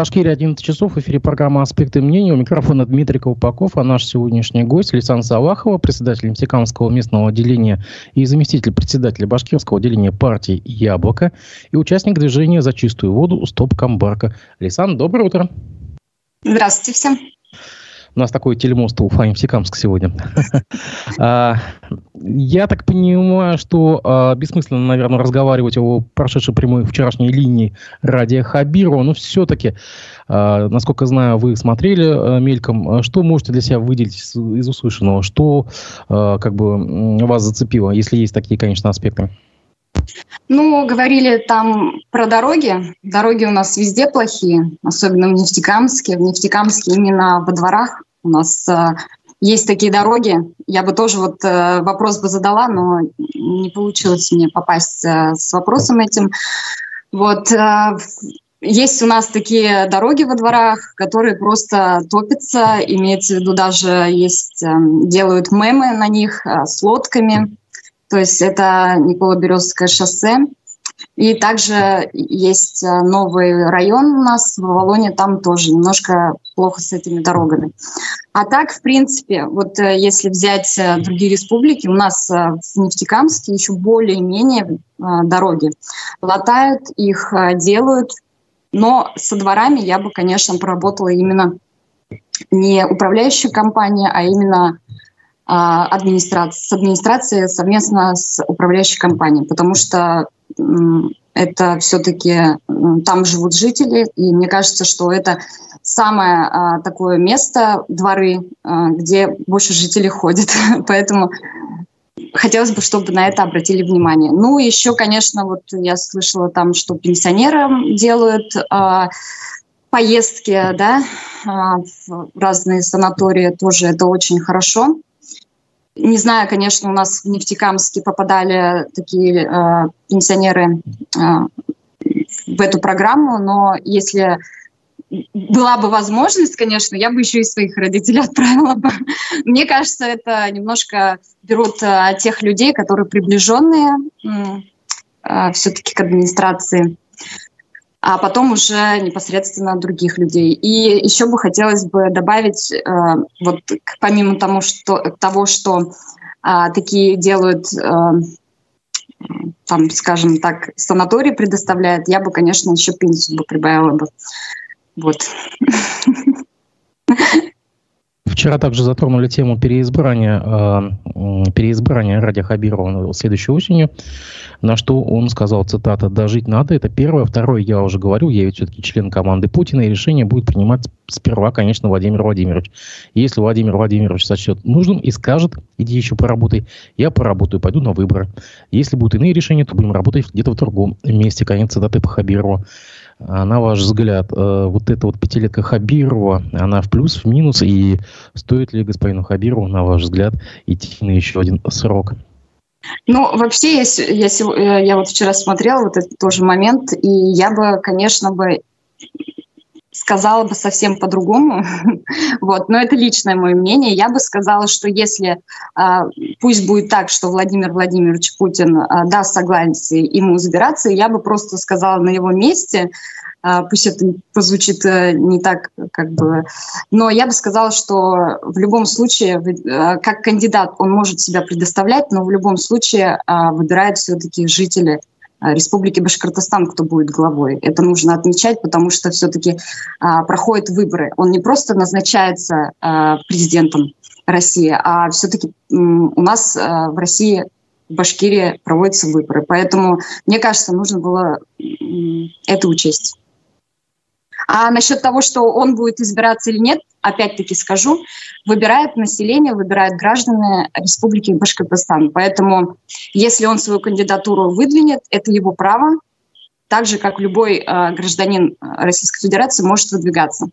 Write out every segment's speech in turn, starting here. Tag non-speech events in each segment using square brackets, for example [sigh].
Башкирия 11 часов. В эфире программа «Аспекты мнений». У микрофона Дмитрий Колпаков, а наш сегодняшний гость Александр Салахова, председатель Нефтекамского местного отделения и заместитель председателя Башкирского отделения партии «Яблоко» и участник движения «За чистую воду» «Стоп Камбарка». Александр, доброе утро. Здравствуйте всем. У нас такой телемост Уфа Нефтекамск сегодня. [laughs] А, я так понимаю, что а, бессмысленно, наверное, разговаривать о прошедшей прямой вчерашней линии Радия Хабирова, но все-таки, а, насколько знаю, вы смотрели мельком. Что можете для себя выделить из услышанного? Что как бы вас зацепило, если есть такие, конечно, аспекты? Ну, говорили там про дороги. Дороги у нас везде плохие, особенно в Нефтекамске. В Нефтекамске именно во дворах у нас э, есть такие дороги. Я бы тоже вот э, вопрос бы задала, но не получилось мне попасть э, с вопросом этим. Вот э, есть у нас такие дороги во дворах, которые просто топятся. Имеется в виду даже есть э, делают мемы на них э, с лодками. То есть это Никола-Березское шоссе. И также есть э, новый район у нас в Авалоне, там тоже немножко плохо с этими дорогами. А так, в принципе, вот э, если взять э, другие республики, у нас в Нефтекамске еще более-менее дороги. Латают их, делают, но со дворами я бы, конечно, проработала именно не управляющая компания, а именно а, администрация, с администрацией совместно с управляющей компанией, потому что это все-таки там живут жители, и мне кажется, что это самое а, такое место, дворы, а, где больше жителей ходят. [laughs] Поэтому хотелось бы, чтобы на это обратили внимание. Ну, еще, конечно, вот я слышала там, что пенсионерам делают а, поездки, да, а, в разные санатории, тоже это очень хорошо. Не знаю, конечно, у нас в Нефтекамске попадали такие э, пенсионеры э, в эту программу, но если была бы возможность, конечно, я бы еще и своих родителей [laughs] отправила бы. Мне кажется, это немножко берут э, тех людей, которые приближенные э, все-таки к администрации а потом уже непосредственно других людей. И еще бы хотелось бы добавить, э, вот помимо тому, что, того, что э, такие делают, э, там, скажем так, санаторий предоставляет, я бы, конечно, еще пенсию бы прибавила бы. Вот. [laughs] Вчера также затронули тему переизбрания, э, переизбрания Радия Хабирова следующей осенью, на что он сказал, цитата, «Дожить надо, это первое. Второе, я уже говорю, я ведь все-таки член команды Путина, и решение будет принимать сперва, конечно, Владимир Владимирович. Если Владимир Владимирович сочтет нужным и скажет, иди еще поработай, я поработаю, пойду на выборы. Если будут иные решения, то будем работать где-то в другом месте». Конец цитаты по Хабирова. А на ваш взгляд, э, вот эта вот пятилетка Хабирова, она в плюс, в минус, и стоит ли господину Хабирову, на ваш взгляд, идти на еще один срок? Ну, вообще, я, я, э, я вот вчера смотрела вот этот тоже момент, и я бы, конечно, бы сказала бы совсем по-другому. [laughs] вот, но это личное мое мнение. Я бы сказала, что если а, пусть будет так, что Владимир Владимирович Путин а, даст согласие ему избираться, я бы просто сказала на его месте, а, пусть это прозвучит а, не так, как бы, но я бы сказала, что в любом случае, а, как кандидат, он может себя предоставлять, но в любом случае выбирают все-таки жители Э, Республики Башкортостан, кто будет главой. Это нужно отмечать, потому что все-таки а, проходят выборы. Он не просто назначается а, президентом России, а все-таки у нас а, в России, в Башкирии проводятся выборы. Поэтому, мне кажется, нужно было это учесть. А насчет того, что он будет избираться или нет, опять-таки скажу, выбирает население, выбирают граждане Республики Башкортостан. Поэтому если он свою кандидатуру выдвинет, это его право, так же, как любой э, гражданин Российской Федерации может выдвигаться.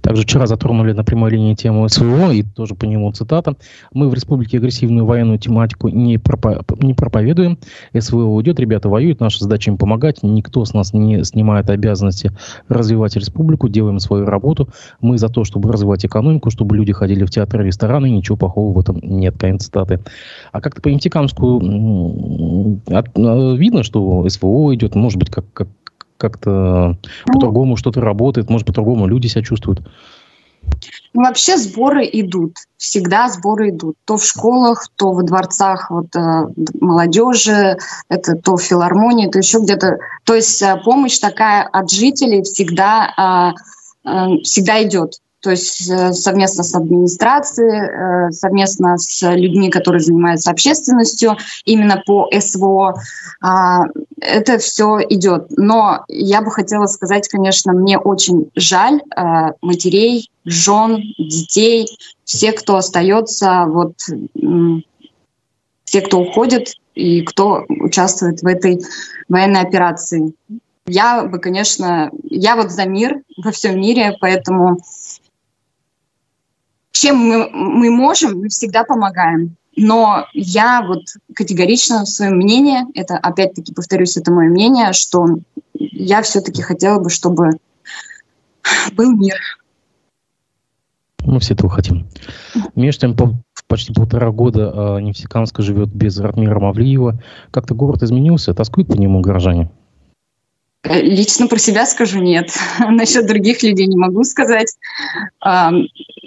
Также вчера затронули на прямой линии тему СВО, и тоже по нему цитата. Мы в республике агрессивную военную тематику не, пропо не проповедуем. СВО уйдет, ребята воюют, наша задача им помогать. Никто с нас не снимает обязанности развивать республику, делаем свою работу. Мы за то, чтобы развивать экономику, чтобы люди ходили в театры, рестораны, ничего плохого в этом нет. Конец цитаты. А как-то по Интикамску от, видно, что СВО идет, может быть, как, как как-то ну, по-другому что-то работает, может, по-другому люди себя чувствуют? Ну, вообще сборы идут, всегда сборы идут. То в школах, то во дворцах вот, э, молодежи, это то в филармонии, то еще где-то. То есть э, помощь такая от жителей всегда, э, э, всегда идет то есть э, совместно с администрацией, э, совместно с людьми, которые занимаются общественностью, именно по СВО. А, это все идет. Но я бы хотела сказать, конечно, мне очень жаль э, матерей, жен, детей, всех, кто остается, вот те, кто уходит и кто участвует в этой военной операции. Я бы, конечно, я вот за мир во всем мире, поэтому чем мы, мы можем, мы всегда помогаем. Но я вот категорично в своем мнении, это опять-таки повторюсь, это мое мнение, что я все-таки хотела бы, чтобы был мир. Мы все этого хотим. Между тем, по, почти полтора года э, Нефтекамска живет без Ратмира Мавлиева. Как-то город изменился? Тоскуют по нему горожане? Э, лично про себя скажу нет. [laughs] Насчет других людей не могу сказать.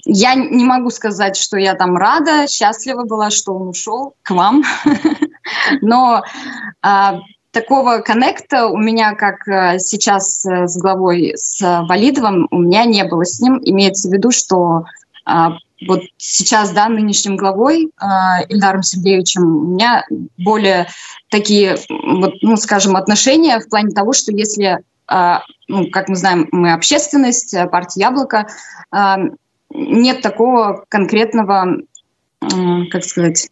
Я не могу сказать, что я там рада, счастлива была, что он ушел к вам. [laughs] Но а, такого коннекта у меня, как э, сейчас э, с главой, с Валидовым, у меня не было с ним. Имеется в виду, что а, вот сейчас, да, нынешним главой э, Ильдаром Сергеевичем у меня более такие, вот, ну, скажем, отношения в плане того, что если, э, ну, как мы знаем, мы общественность, э, партия «Яблоко», э, нет такого конкретного, как сказать,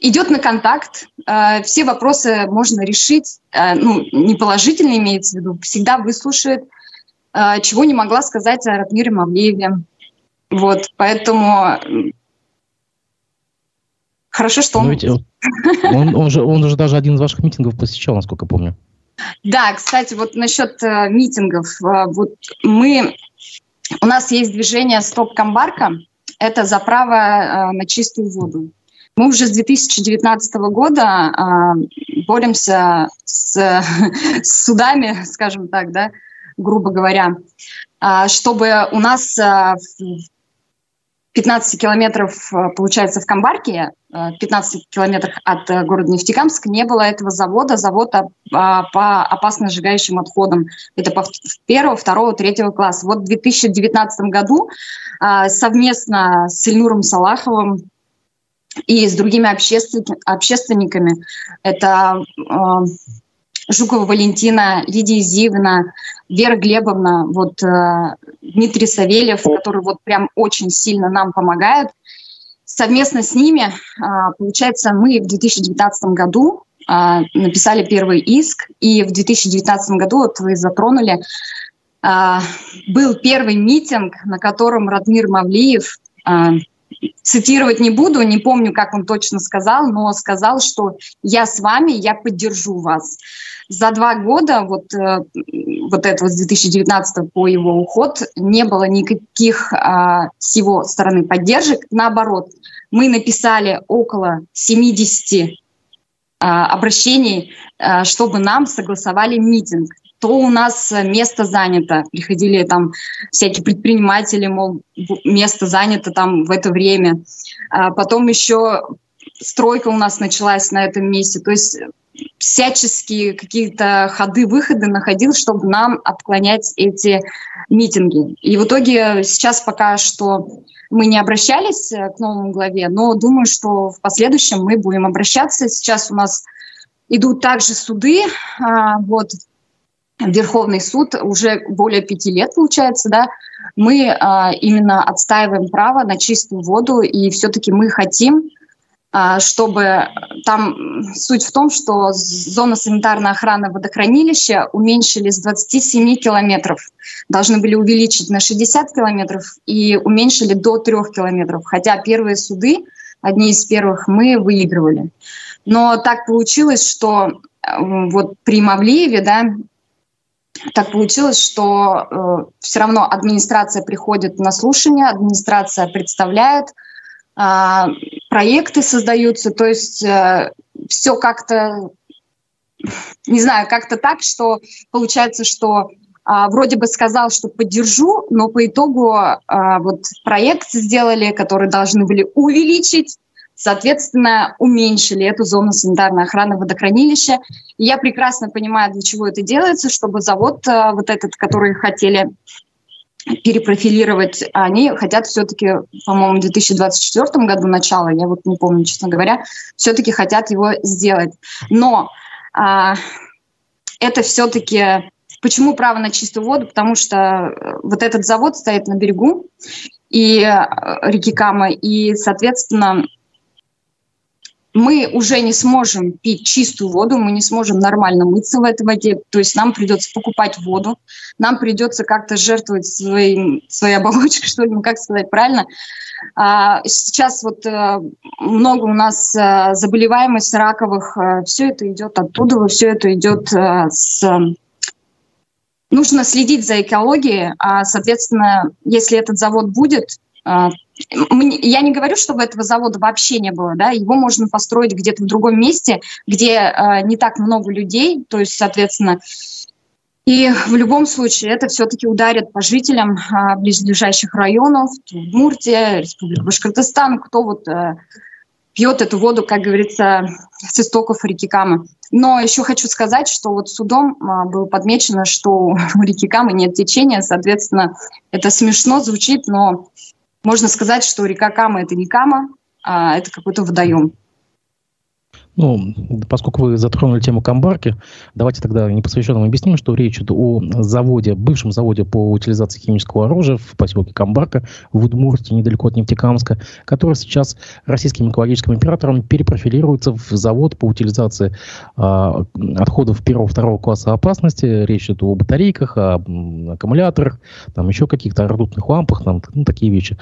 идет на контакт, э, все вопросы можно решить, э, ну, не положительно имеется в виду, всегда выслушает, э, чего не могла сказать о Ратмире Мавлееве, вот, поэтому хорошо, что он... он, он, же, он же даже один из ваших митингов посещал, насколько помню. Да, кстати, вот насчет митингов. Вот мы, у нас есть движение «Стоп Камбарка». Это за право э, на чистую воду. Мы уже с 2019 года э, боремся с, [laughs] с судами, скажем так, да, грубо говоря, э, чтобы у нас э, 15 километров, э, получается, в Камбарке, 15 э, километрах от э, города Нефтекамск, не было этого завода, завода по опасно сжигающим отходам. Это по первого, второго, третьего класса. Вот в 2019 году совместно с Ильнуром Салаховым и с другими общественниками, это Жукова Валентина, Лидия Зивна, Вера Глебовна, вот э, Дмитрий Савельев, который вот прям очень сильно нам помогает. Совместно с ними, э, получается, мы в 2019 году э, написали первый иск, и в 2019 году, вот вы затронули, э, был первый митинг, на котором Радмир Мавлиев э, цитировать не буду, не помню, как он точно сказал, но сказал, что я с вами, я поддержу вас. За два года, вот, э, вот это вот с 2019 по его уход, не было никаких а, с его стороны поддержек. Наоборот, мы написали около 70 а, обращений, а, чтобы нам согласовали митинг то у нас место занято. Приходили там всякие предприниматели, мол, место занято там в это время. А потом еще стройка у нас началась на этом месте. То есть всяческие какие-то ходы-выходы находил, чтобы нам отклонять эти митинги. И в итоге сейчас пока что мы не обращались э, к новому главе, но думаю, что в последующем мы будем обращаться. Сейчас у нас идут также суды, а, вот, Верховный суд уже более пяти лет, получается, да, мы а, именно отстаиваем право на чистую воду, и все-таки мы хотим, а, чтобы там суть в том, что зона санитарной охраны водохранилища уменьшили с 27 километров, должны были увеличить на 60 километров и уменьшили до 3 километров, хотя первые суды, одни из первых, мы выигрывали. Но так получилось, что вот при Мавлиеве, да, так получилось, что э, все равно администрация приходит на слушание, администрация представляет, э, проекты создаются, то есть э, все как-то не знаю, как-то так, что получается, что а, вроде бы сказал, что поддержу, но по итогу а, вот проект сделали, который должны были увеличить, соответственно, уменьшили эту зону санитарной охраны водохранилища. И я прекрасно понимаю, для чего это делается, чтобы завод а, вот этот, который хотели перепрофилировать, они хотят все-таки, по-моему, в 2024 году начало, я вот не помню, честно говоря, все-таки хотят его сделать. Но а, это все-таки Почему право на чистую воду? Потому что э, вот этот завод стоит на берегу и э, реки Кама, и, соответственно, мы уже не сможем пить чистую воду, мы не сможем нормально мыться в этой воде, то есть нам придется покупать воду, нам придется как-то жертвовать своим, своей оболочкой, [laughs] что ли, ну, как сказать правильно. А, сейчас вот а, много у нас а, заболеваемость раковых, а, все это идет оттуда, все это идет с нужно следить за экологией, а, соответственно, если этот завод будет, я не говорю, чтобы этого завода вообще не было, да, его можно построить где-то в другом месте, где а, не так много людей, то есть, соответственно, и в любом случае это все-таки ударит по жителям а, близлежащих районов, Удмуртия, Республика Башкортостан, кто вот а, пьет эту воду, как говорится, с истоков реки Камы. Но еще хочу сказать, что вот судом а, было подмечено, что у реки Камы нет течения, соответственно, это смешно звучит, но можно сказать, что река Кама – это не Кама, а это какой-то водоем. Ну, поскольку вы затронули тему Камбарки, давайте тогда непосвященным объясним, что речь идет о заводе, бывшем заводе по утилизации химического оружия в поселке Камбарка в Удмуртии, недалеко от Нефтекамска, который сейчас российским экологическим оператором перепрофилируется в завод по утилизации э, отходов первого-второго класса опасности. Речь идет о батарейках, о аккумуляторах, там еще каких-то ртутных лампах, там, ну, такие вещи.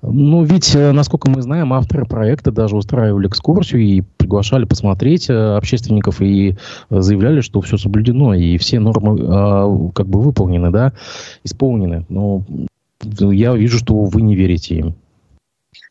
Ну, ведь, э, насколько мы знаем, авторы проекта даже устраивали экскурсию и приглашали посмотреть э, общественников и э, заявляли, что все соблюдено и все нормы э, как бы выполнены, да, исполнены. Но я вижу, что вы не верите им.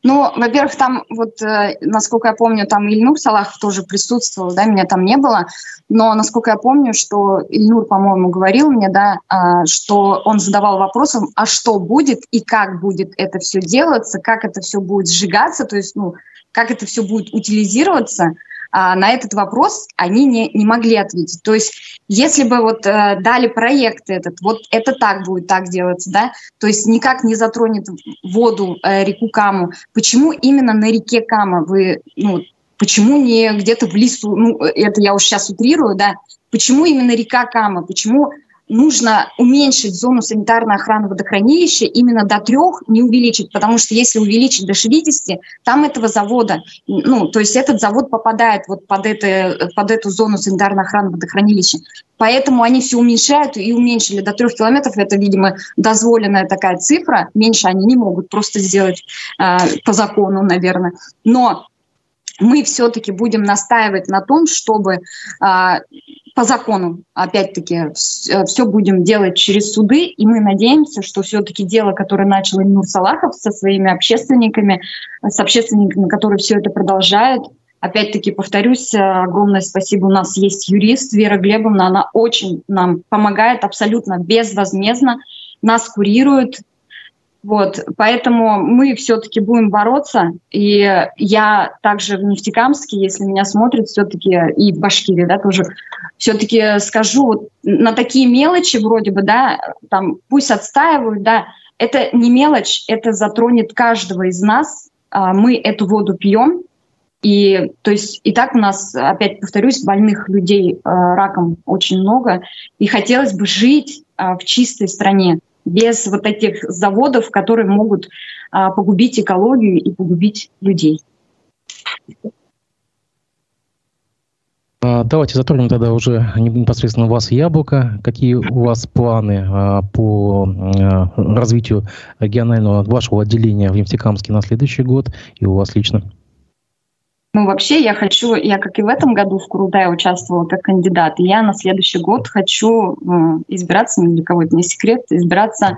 Ну, во-первых, там вот, э, насколько я помню, там Ильнур Салахов тоже присутствовал, да, меня там не было, но насколько я помню, что Ильнур, по-моему, говорил мне, да, э, что он задавал вопросом, а что будет и как будет это все делаться, как это все будет сжигаться, то есть, ну, как это все будет утилизироваться, а, на этот вопрос они не, не могли ответить. То есть если бы вот э, дали проект этот, вот это так будет так делаться, да, то есть никак не затронет воду, э, реку Каму. Почему именно на реке Кама вы, ну, почему не где-то в лесу, ну, это я уж сейчас утрирую, да, почему именно река Кама, почему нужно уменьшить зону санитарной охраны водохранилища именно до трех, не увеличить, потому что если увеличить до 60, там этого завода, ну, то есть этот завод попадает вот под, это, под эту зону санитарной охраны водохранилища. Поэтому они все уменьшают и уменьшили до трех километров. Это, видимо, дозволенная такая цифра. Меньше они не могут просто сделать э, по закону, наверное. Но мы все-таки будем настаивать на том, чтобы а, по закону, опять-таки, все будем делать через суды, и мы надеемся, что все-таки дело, которое начал Инур Салахов со своими общественниками, с общественниками, которые все это продолжают, Опять-таки, повторюсь, огромное спасибо. У нас есть юрист Вера Глебовна. Она очень нам помогает абсолютно безвозмездно, нас курирует, вот, поэтому мы все-таки будем бороться. И я также в Нефтекамске, если меня смотрят, все-таки и в Башкирии, да, тоже все-таки скажу вот, на такие мелочи вроде бы, да, там пусть отстаивают, да, это не мелочь, это затронет каждого из нас. А, мы эту воду пьем, и то есть и так у нас, опять повторюсь, больных людей э, раком очень много, и хотелось бы жить э, в чистой стране без вот этих заводов, которые могут а, погубить экологию и погубить людей. А, давайте затронем тогда уже непосредственно вас яблоко. Какие у вас планы а, по а, развитию регионального вашего отделения в Нефтекамске на следующий год и у вас лично? Ну, вообще, я хочу, я как и в этом году в Курултае участвовала как кандидат, я на следующий год хочу э, избираться, ни для кого это не секрет, избираться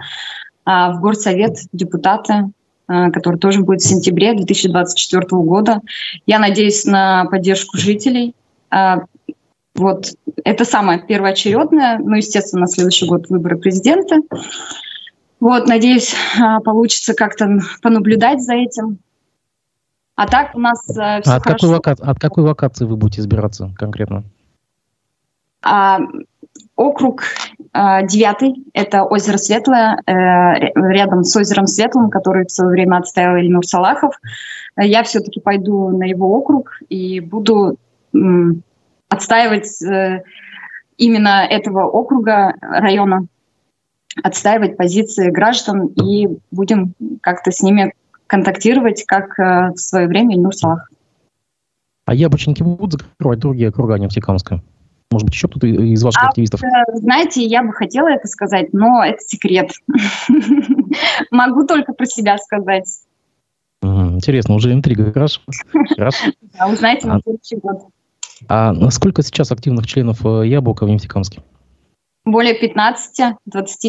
э, в горсовет депутата, э, который тоже будет в сентябре 2024 года. Я надеюсь на поддержку жителей. Э, Вот это самое первоочередное. Ну, естественно, на следующий год выборы президента. Вот, надеюсь, а, получится как-то понаблюдать за этим. А так у нас все а от Какой лока... От какой локации вы будете избираться конкретно? А, округ а, девятый, это озеро Светлое, э, рядом с озером Светлым, который в свое время отставил Ильнур Салахов. Я все-таки пойду на его округ и буду м, отстаивать э, именно этого округа, района, отстаивать позиции граждан и будем как-то с ними контактировать, как э, в свое время Ильнур Салахов. А яблочники будут закрывать другие округа Нефтекамска? Может быть, еще кто-то из ваших а, активистов? Э, знаете, я бы хотела это сказать, но это секрет. [laughs] Могу только про себя сказать. Интересно, уже интрига. Хорошо. [laughs] Да, узнаете на следующий год. А сколько сейчас активных членов э, Яблока в Нефтекамске? Более 15-20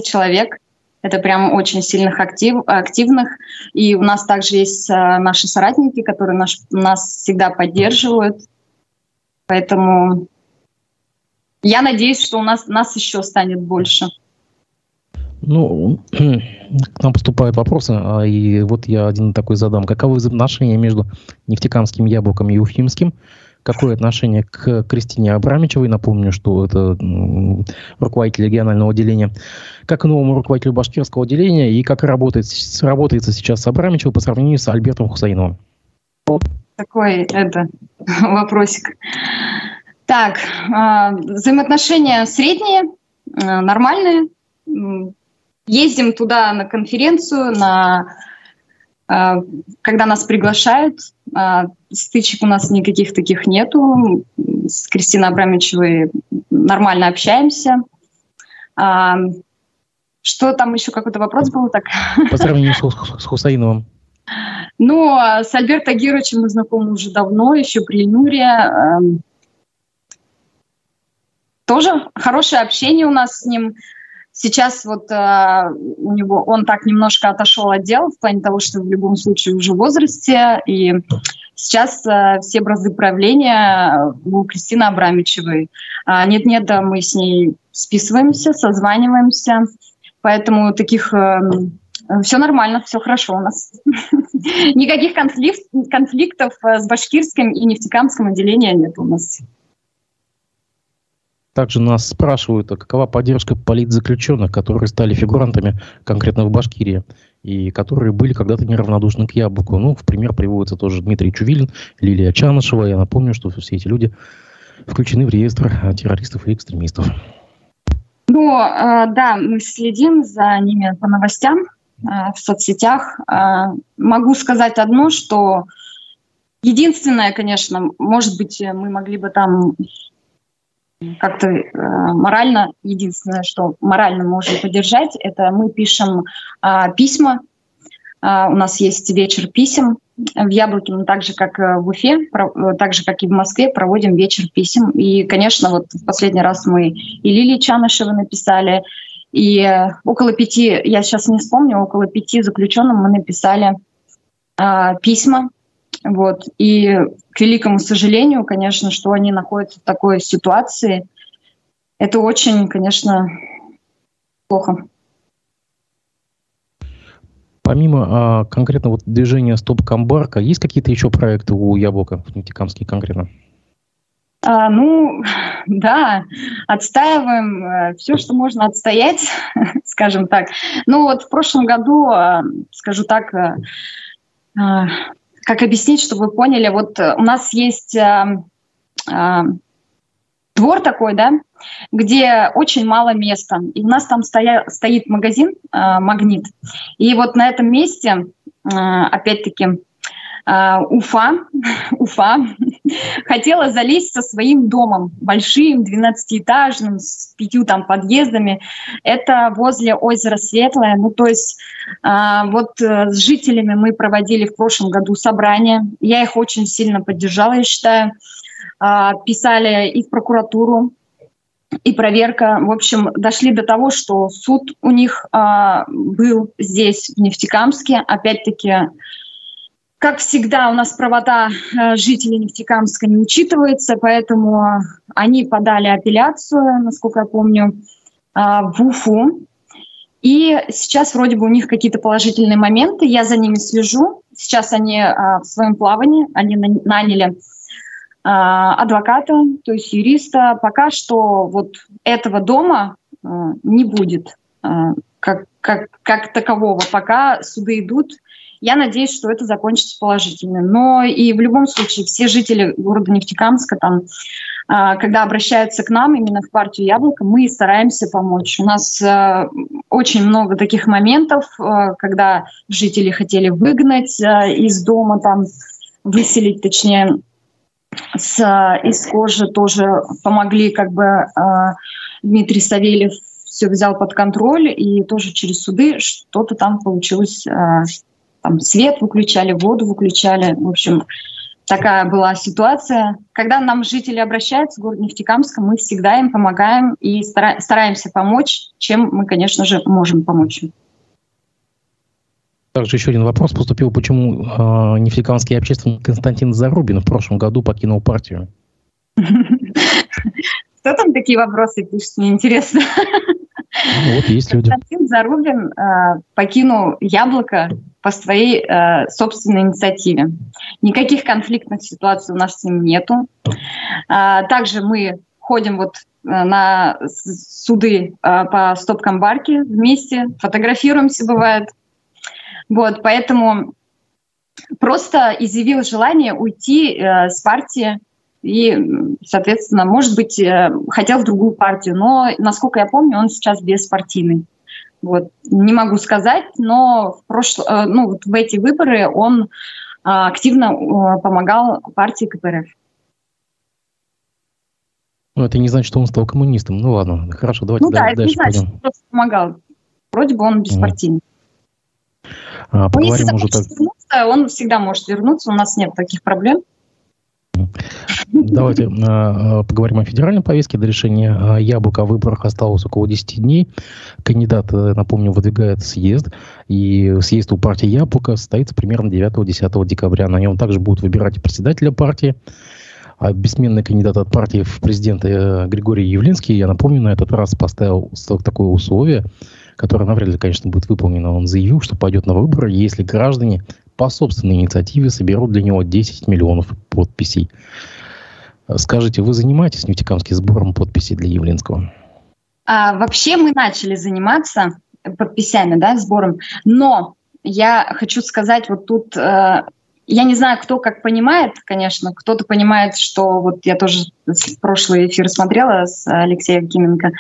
человек. Это прям очень сильных актив, активных. И у нас также есть а, наши соратники, которые наш, нас всегда поддерживают. Поэтому я надеюсь, что у нас, нас еще станет больше. Ну, к нам поступают вопросы, а, и вот я один такой задам. Каковы взаимоотношения между нефтекамским яблоком и уфимским? Какое отношение к Кристине Абрамичевой? Напомню, что это руководитель регионального отделения. Как новому руководителю башкирского отделения и как работает, работается сейчас с Абрамичевой по сравнению с Альбертом Хусаиновым? Такой это [laughs] вопросик. Так, э, взаимоотношения средние, э, нормальные. Ездим туда на конференцию, на э, когда нас приглашают. Э, стычек у нас никаких таких нету. С Кристиной Абрамичевой нормально общаемся. Э, что там еще какой-то вопрос был? Так? По сравнению с, [laughs] с Хусаиновым. Ну, с Альбертом Гировичем мы знакомы уже давно, еще при Нуре. Эм, тоже хорошее общение у нас с ним. Сейчас вот э, у него он так немножко отошел от дел в плане того, что в любом случае уже в возрасте, и сейчас э, все бразды правления у Кристины Абрамичевой. А, нет-нет, да, мы с ней списываемся, созваниваемся, поэтому таких э, все нормально, все хорошо у нас. [laughs] Никаких конфликтов э, с башкирским и нефтекамским отделением нет у нас. Также нас спрашивают, а какова поддержка политзаключенных, которые стали фигурантами конкретно в Башкирии и которые были когда-то неравнодушны к яблоку. Ну, в пример приводится тоже Дмитрий Чувилин, Лилия Чанышева. Я напомню, что все эти люди включены в реестр террористов и экстремистов. Ну, э, да, мы следим за ними по новостям э, в соцсетях. Э, могу сказать одно, что единственное, конечно, может быть, мы могли бы там как-то э, морально, единственное, что морально можем поддержать, это мы пишем э, письма. Э, у нас есть вечер писем в Яблоке, но так же, как в Уфе, про, так же, как и в Москве, проводим вечер писем. И, конечно, вот в последний раз мы и Лилии Чанышевой написали, и около пяти, я сейчас не вспомню, около пяти заключенным мы написали э, письма вот. И к великому сожалению, конечно, что они находятся в такой ситуации, это очень, конечно, плохо. Помимо а, конкретно вот движения Стоп Камбарка, есть какие-то еще проекты у Яблока в Нефтекамске конкретно? А, ну, [laughs] да, отстаиваем э, все, что можно отстоять, [laughs] скажем так. Ну вот в прошлом году, э, скажу так, э, как объяснить, чтобы вы поняли, вот э, у нас есть э, э, двор такой, да, где очень мало места. И у нас там стоя, стоит магазин э, «Магнит». И вот на этом месте, э, опять-таки, Уфа, [laughs] Уфа [laughs] хотела залезть со своим домом, большим, 12-этажным, с пятью там подъездами. Это возле озера Светлое. Ну, то есть э, вот э, с жителями мы проводили в прошлом году собрание. Я их очень сильно поддержала, я считаю. Э, писали и в прокуратуру, и проверка. В общем, дошли до того, что суд у них был здесь, в Нефтекамске. Опять-таки, как всегда, у нас правота э, жителей Нефтекамска не учитывается, поэтому они подали апелляцию, насколько я помню, э, в УФУ. И сейчас вроде бы у них какие-то положительные моменты, я за ними слежу. Сейчас они э, в своем плавании, они наняли адвоката, то есть юриста. Пока что вот этого дома не будет как, как, как такового, пока суды идут я надеюсь, что это закончится положительно. Но и в любом случае все жители города Нефтекамска, там, а, когда обращаются к нам, именно в партию «Яблоко», мы стараемся помочь. У нас а, очень много таких моментов, а, когда жители хотели выгнать из дома, там, выселить, точнее, с, из кожи тоже помогли, как бы Дмитрий Савельев все взял под контроль, и тоже через суды что-то там получилось там свет выключали, воду выключали. В общем, такая была ситуация. Когда нам жители обращаются в город Нефтекамска, мы всегда им помогаем и стараемся помочь, чем мы, конечно же, можем помочь. Также еще один вопрос поступил, почему э, нефтекамский общественник Константин Зарубин в прошлом году покинул партию? [laughs] Кто там такие вопросы пишет, мне интересно. Ну, вот есть люди. Константин Зарубин э, покинул «Яблоко» по своей э, собственной инициативе. Никаких конфликтных ситуаций у нас с ним нету. Э, также мы ходим вот э, на суды э, по стоп-камбарке вместе, фотографируемся, бывает. Вот, поэтому просто изъявил желание уйти э, с партии и, соответственно, может быть, э, хотел в другую партию, но, насколько я помню, он сейчас беспартийный. Вот. Не могу сказать, но в, прошло, э, ну, вот в эти выборы он а, активно э, помогал партии КПРФ. Ну, это не значит, что он стал коммунистом. Ну ладно, хорошо, давайте ну, да, дальше это не значит, пойдем. Что помогал. Вроде бы он беспартийный. А, поговорим Но если уже так... вернуться, он всегда может вернуться, у нас нет таких проблем. Давайте э, поговорим о федеральной повестке. До решения э, яблока о выборах осталось около 10 дней. Кандидат, э, напомню, выдвигает съезд. И съезд у партии Яблоко состоится примерно 9-10 декабря. На нем также будут выбирать председателя партии. А бессменный кандидат от партии в президенты э, Григорий Явлинский, я напомню, на этот раз поставил такое условие, которое навряд ли, конечно, будет выполнено. Он заявил, что пойдет на выборы, если граждане по собственной инициативе соберут для него 10 миллионов подписей. Скажите, вы занимаетесь нефтекамским сбором подписей для Явлинского? А, вообще мы начали заниматься подписями, да, сбором, но я хочу сказать, вот тут э, я не знаю, кто как понимает, конечно. Кто-то понимает, что вот я тоже прошлый эфир смотрела с Алексеем Кименко.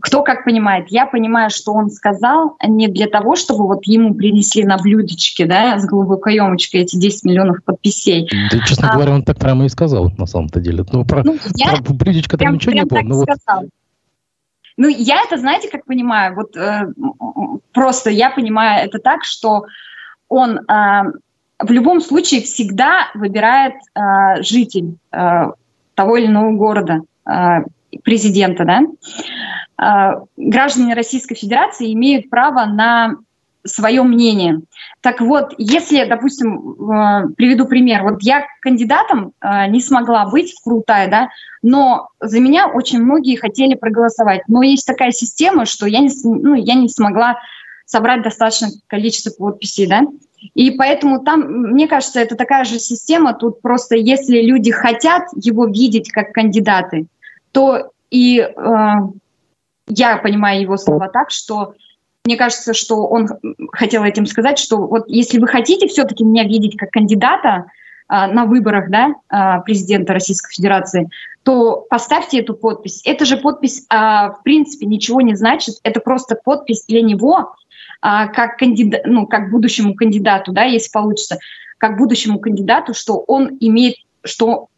Кто как понимает? Я понимаю, что он сказал не для того, чтобы вот ему принесли на блюдечке, да, с голубой каемочкой эти 10 миллионов подписей. Да, честно а, говоря, он так прямо и сказал, на самом-то деле. Ну, про, ну, я про блюдечко там ничего не было. Ну, вот... ну, я это, знаете, как понимаю? Вот э, просто я понимаю это так, что он... Э, в любом случае всегда выбирает э, житель э, того или иного города э, президента. Да? Э, граждане Российской Федерации имеют право на свое мнение. Так вот, если, допустим, э, приведу пример, вот я кандидатом э, не смогла быть в Крутае, да, но за меня очень многие хотели проголосовать. Но есть такая система, что я не, ну, я не смогла собрать достаточное количество подписей, да, и поэтому там, мне кажется, это такая же система. Тут просто если люди хотят его видеть как кандидаты, то и э, я понимаю его слова так, что мне кажется, что он хотел этим сказать, что вот если вы хотите все-таки меня видеть как кандидата э, на выборах да, э, президента Российской Федерации, то поставьте эту подпись. Эта же подпись, э, в принципе, ничего не значит. Это просто подпись для него, как, кандидат, ну, как будущему кандидату, да, если получится, как будущему кандидату, что он имеет, что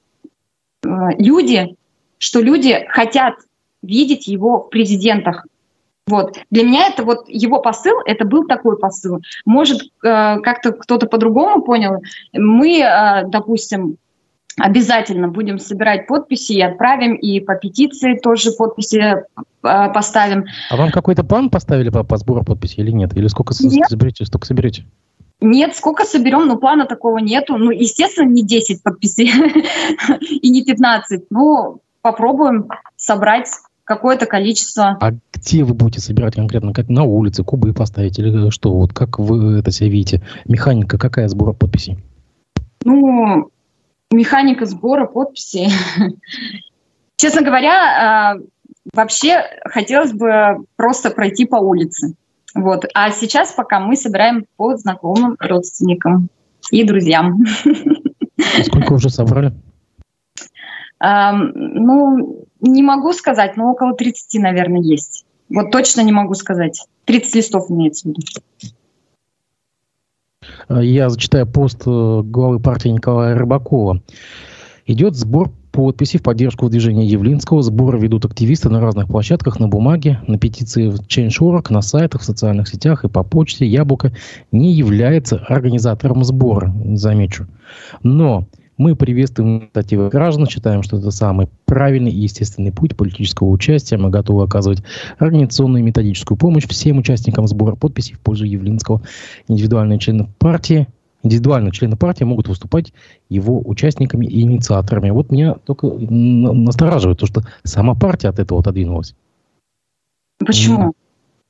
э, люди, что люди хотят видеть его в президентах. Вот. Для меня это вот его посыл, это был такой посыл. Может, э, как-то кто-то по-другому понял. Мы, э, допустим, Обязательно будем собирать подписи и отправим, и по петиции тоже подписи поставим. А вам какой-то план поставили по, по сбору подписей или нет? Или сколько нет. соберете, столько соберете? Нет, сколько соберем, ну плана такого нету. Ну, естественно, не 10 подписей [laughs] и не 15. Ну, попробуем собрать какое-то количество. А где вы будете собирать конкретно? Как на улице, кубы поставить или что? Вот как вы это себе видите? Механика какая сбора подписей? Ну, механика сбора подписей. [laughs] Честно говоря, а, вообще хотелось бы просто пройти по улице. Вот. А сейчас пока мы собираем по знакомым, родственникам и друзьям. Сколько уже собрали? ну, не могу сказать, но около 30, наверное, есть. Вот точно не могу сказать. 30 листов имеется в виду. Я зачитаю пост э, главы партии Николая Рыбакова. Идет сбор подписи в поддержку движения Явлинского. Сборы ведут активисты на разных площадках, на бумаге, на петиции в Change.org, на сайтах, в социальных сетях и по почте. Яблоко не является организатором сбора, замечу. Но мы приветствуем инициативы граждан, считаем, что это самый правильный и естественный путь политического участия. Мы готовы оказывать организационную и методическую помощь всем участникам сбора подписей в пользу Явлинского. Индивидуальные члены партии индивидуально члены партии могут выступать его участниками и инициаторами. Вот меня только настораживает то, что сама партия от этого отодвинулась. Почему?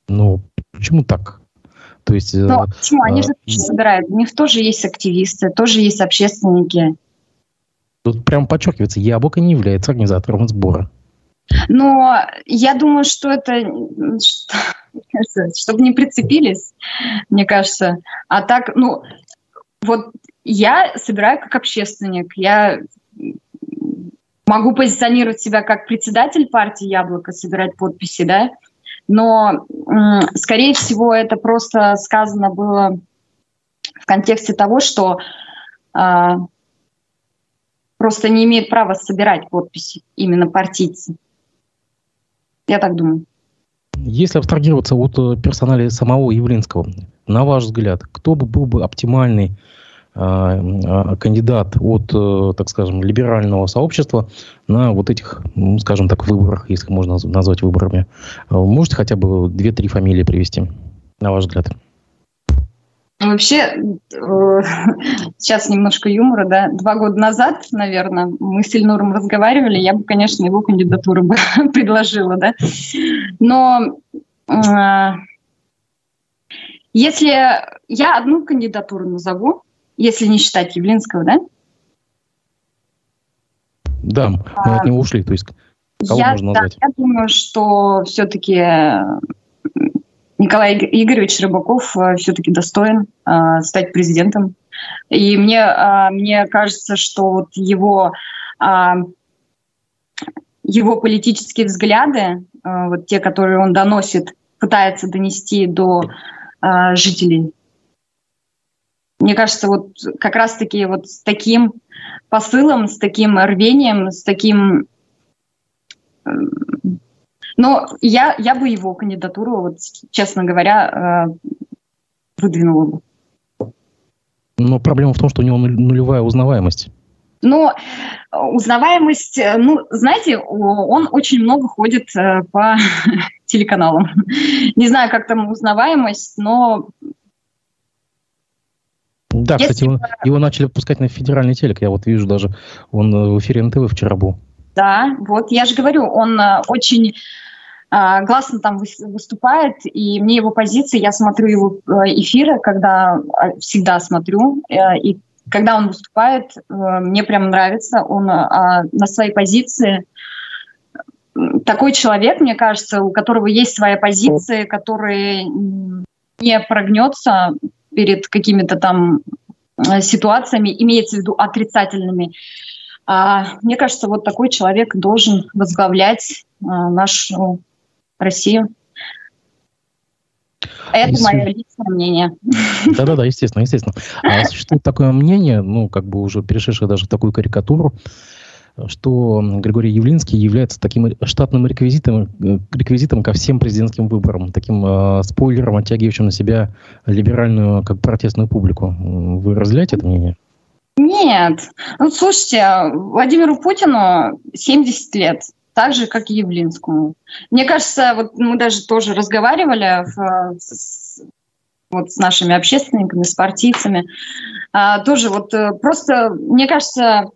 Ну, почему так? То есть, Но, э, почему? Они э, же тоже собирают. У них тоже есть активисты, тоже есть общественники. Тут прям подчеркивается, яблоко не является организатором сбора. Но я думаю, что это, [laughs] чтобы не прицепились, мне кажется. А так, ну, вот я собираю как общественник. Я могу позиционировать себя как председатель партии «Яблоко», собирать подписи, да, но, скорее всего, это просто сказано было в контексте того, что а, просто не имеют права собирать подписи именно партийцы. Я так думаю. Если абстрагироваться от э, персонали самого Явлинского, на ваш взгляд, кто бы был бы оптимальный а, а, кандидат от, э, так скажем, либерального сообщества на вот этих, скажем так, выборах, если можно назвать выборами? Можете хотя бы две-три фамилии привести, на ваш взгляд? Вообще, э, сейчас немножко юмора, да. Два года назад, наверное, мы с Ильнуром разговаривали, я бы, конечно, его кандидатуру бы [laughs] предложила, да. Но э, если я одну кандидатуру назову, если не считать Явлинского, да? Да, мы а, от него ушли, то есть кого я, можно назвать? Да, я думаю, что все-таки Николай Игоревич Рыбаков э, все-таки достоин э, стать президентом. И мне, э, мне кажется, что вот его, его политические взгляды, вот те, которые он доносит, пытается донести до жителей, мне кажется, вот как раз-таки вот с таким посылом, с таким рвением, с таким но я, я бы его кандидатуру, вот, честно говоря, э, выдвинула бы. Но проблема в том, что у него нулевая узнаваемость. Но узнаваемость, э, ну, знаете, он очень много ходит э, по [laughs] телеканалам. [laughs] Не знаю, как там узнаваемость, но... Да, Если... кстати, его, его начали выпускать на федеральный телек. Я вот вижу даже, он в эфире НТВ вчера был. Да, вот я же говорю, он очень а, гласно там выступает, и мне его позиции, я смотрю его э, эфиры, когда а, всегда смотрю, э, и когда он выступает, э, мне прям нравится, он а, на своей позиции такой человек, мне кажется, у которого есть своя позиция, который не прогнется перед какими-то там ситуациями, имеется в виду отрицательными. Мне кажется, вот такой человек должен возглавлять нашу Россию. Это Если... мое личное мнение. [laughs] Да-да-да, естественно, естественно. А существует такое мнение, ну, как бы уже перешедшее даже в такую карикатуру, что Григорий Явлинский является таким штатным реквизитом, реквизитом ко всем президентским выборам, таким э, спойлером, оттягивающим на себя либеральную, как протестную публику. Вы разделяете это мнение? Нет. Ну, слушайте, Владимиру Путину 70 лет так же, как и Явлинскому. Мне кажется, вот мы даже тоже разговаривали в, вот с нашими общественниками, с. А, тоже вот э, просто, мне кажется,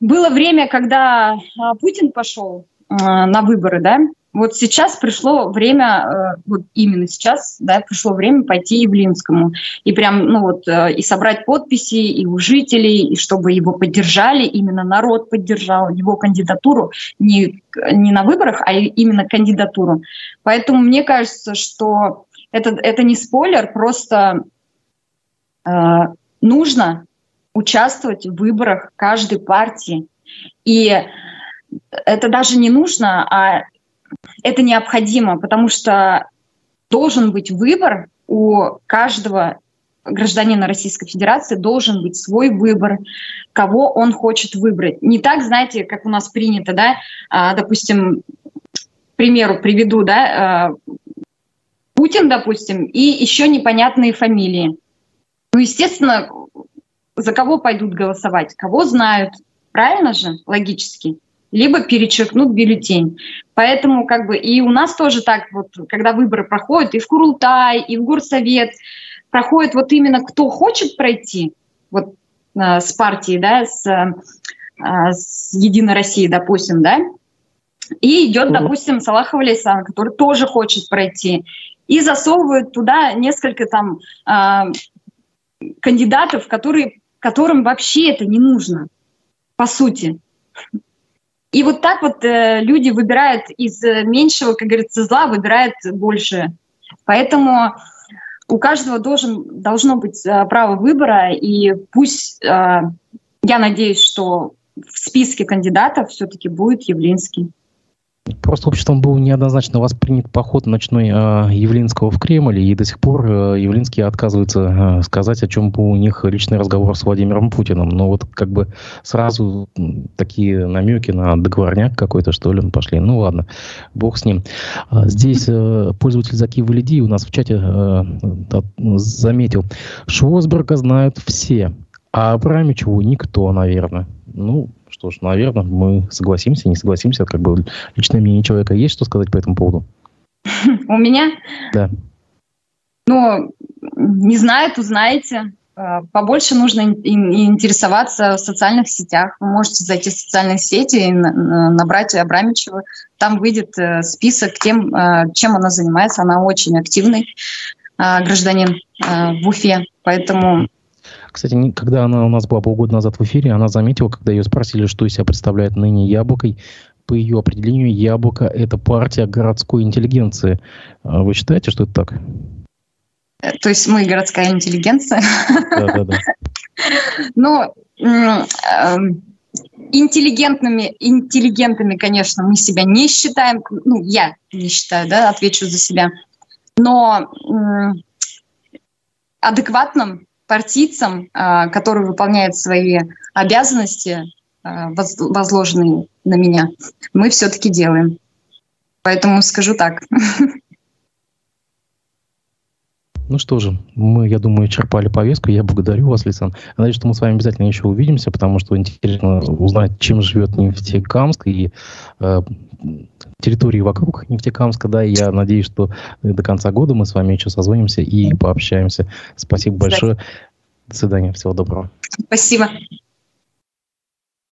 было время, когда а, Путин пошел а, на выборы, да, вот сейчас пришло время, э, вот именно сейчас, да, пришло время пойти Явлинскому. И прям, ну вот, и собрать подписи и у жителей, и чтобы его поддержали, именно народ поддержал его кандидатуру не, не на выборах, а именно кандидатуру. Поэтому мне кажется, что это, это не спойлер, просто э, нужно участвовать в выборах каждой партии. И это даже не нужно, а это необходимо, потому что должен быть выбор у каждого гражданина Российской Федерации должен быть свой выбор, кого он хочет выбрать. Не так, знаете, как у нас принято, да, а, допустим, примеру приведу, да, а, Путин, допустим, и еще непонятные фамилии. Ну, естественно, за кого пойдут голосовать? Кого знают? Правильно же, логически? либо перечеркнут бюллетень. Поэтому как бы и у нас тоже так вот, когда выборы проходят, и в Курултай, и в Горсовет, проходит вот именно кто хочет пройти, вот э, с партией, да, с, э, с Единой Россией, допустим, да, и идет, допустим, Салахов Лейсан, который тоже хочет пройти, и засовывают туда несколько там э, кандидатов, которые, которым вообще это не нужно, по сути. И вот так вот э, люди выбирают из э, меньшего, как говорится, зла, выбирают больше. Поэтому у каждого должен, должно быть э, право выбора, и пусть, э, я надеюсь, что в списке кандидатов все-таки будет Явлинский. Просто обществом был неоднозначно воспринят поход ночной э, Явлинского в Кремль, и до сих пор э, Явлинский отказывается э, сказать, о чем был у них личный разговор с Владимиром Путиным. Но вот как бы сразу такие намеки на договорняк какой-то, что ли, пошли. Ну ладно, бог с ним. А здесь пользователь Заки Валиди у нас в чате заметил, Швосберга знают все, а Абрамичеву никто, наверное. Ну, что ж, наверное, мы согласимся, не согласимся. Как бы личное мнение человека есть, что сказать по этому поводу? [laughs] У меня? Да. Ну, не знаю, узнаете. А, побольше нужно интересоваться в социальных сетях. Вы можете зайти в социальные сети и набрать Абрамичева. Там выйдет э, список тем, э, чем она занимается. Она очень активный а, гражданин э, в Уфе. Поэтому кстати, когда она у нас была полгода назад в эфире, она заметила, когда ее спросили, что из себя представляет ныне яблокой, по ее определению, яблоко – это партия городской интеллигенции. А вы считаете, что это так? Э, то есть мы городская интеллигенция? Да, да, да. Ну, эм, интеллигентными, интеллигентами, конечно, мы себя не считаем. Ну, я не считаю, да, отвечу за себя. Но адекватным партийцам, а, которые выполняют свои обязанности, а, возложенные на меня, мы все-таки делаем. Поэтому скажу так. [laughs] Ну что же, мы, я думаю, черпали повестку. Я благодарю вас, Лисан. Надеюсь, что мы с вами обязательно еще увидимся, потому что интересно узнать, чем живет Нефтекамск и э, территории вокруг Нефтекамска. Да, и я надеюсь, что до конца года мы с вами еще созвонимся и пообщаемся. Спасибо большое. До свидания. Всего доброго. Спасибо.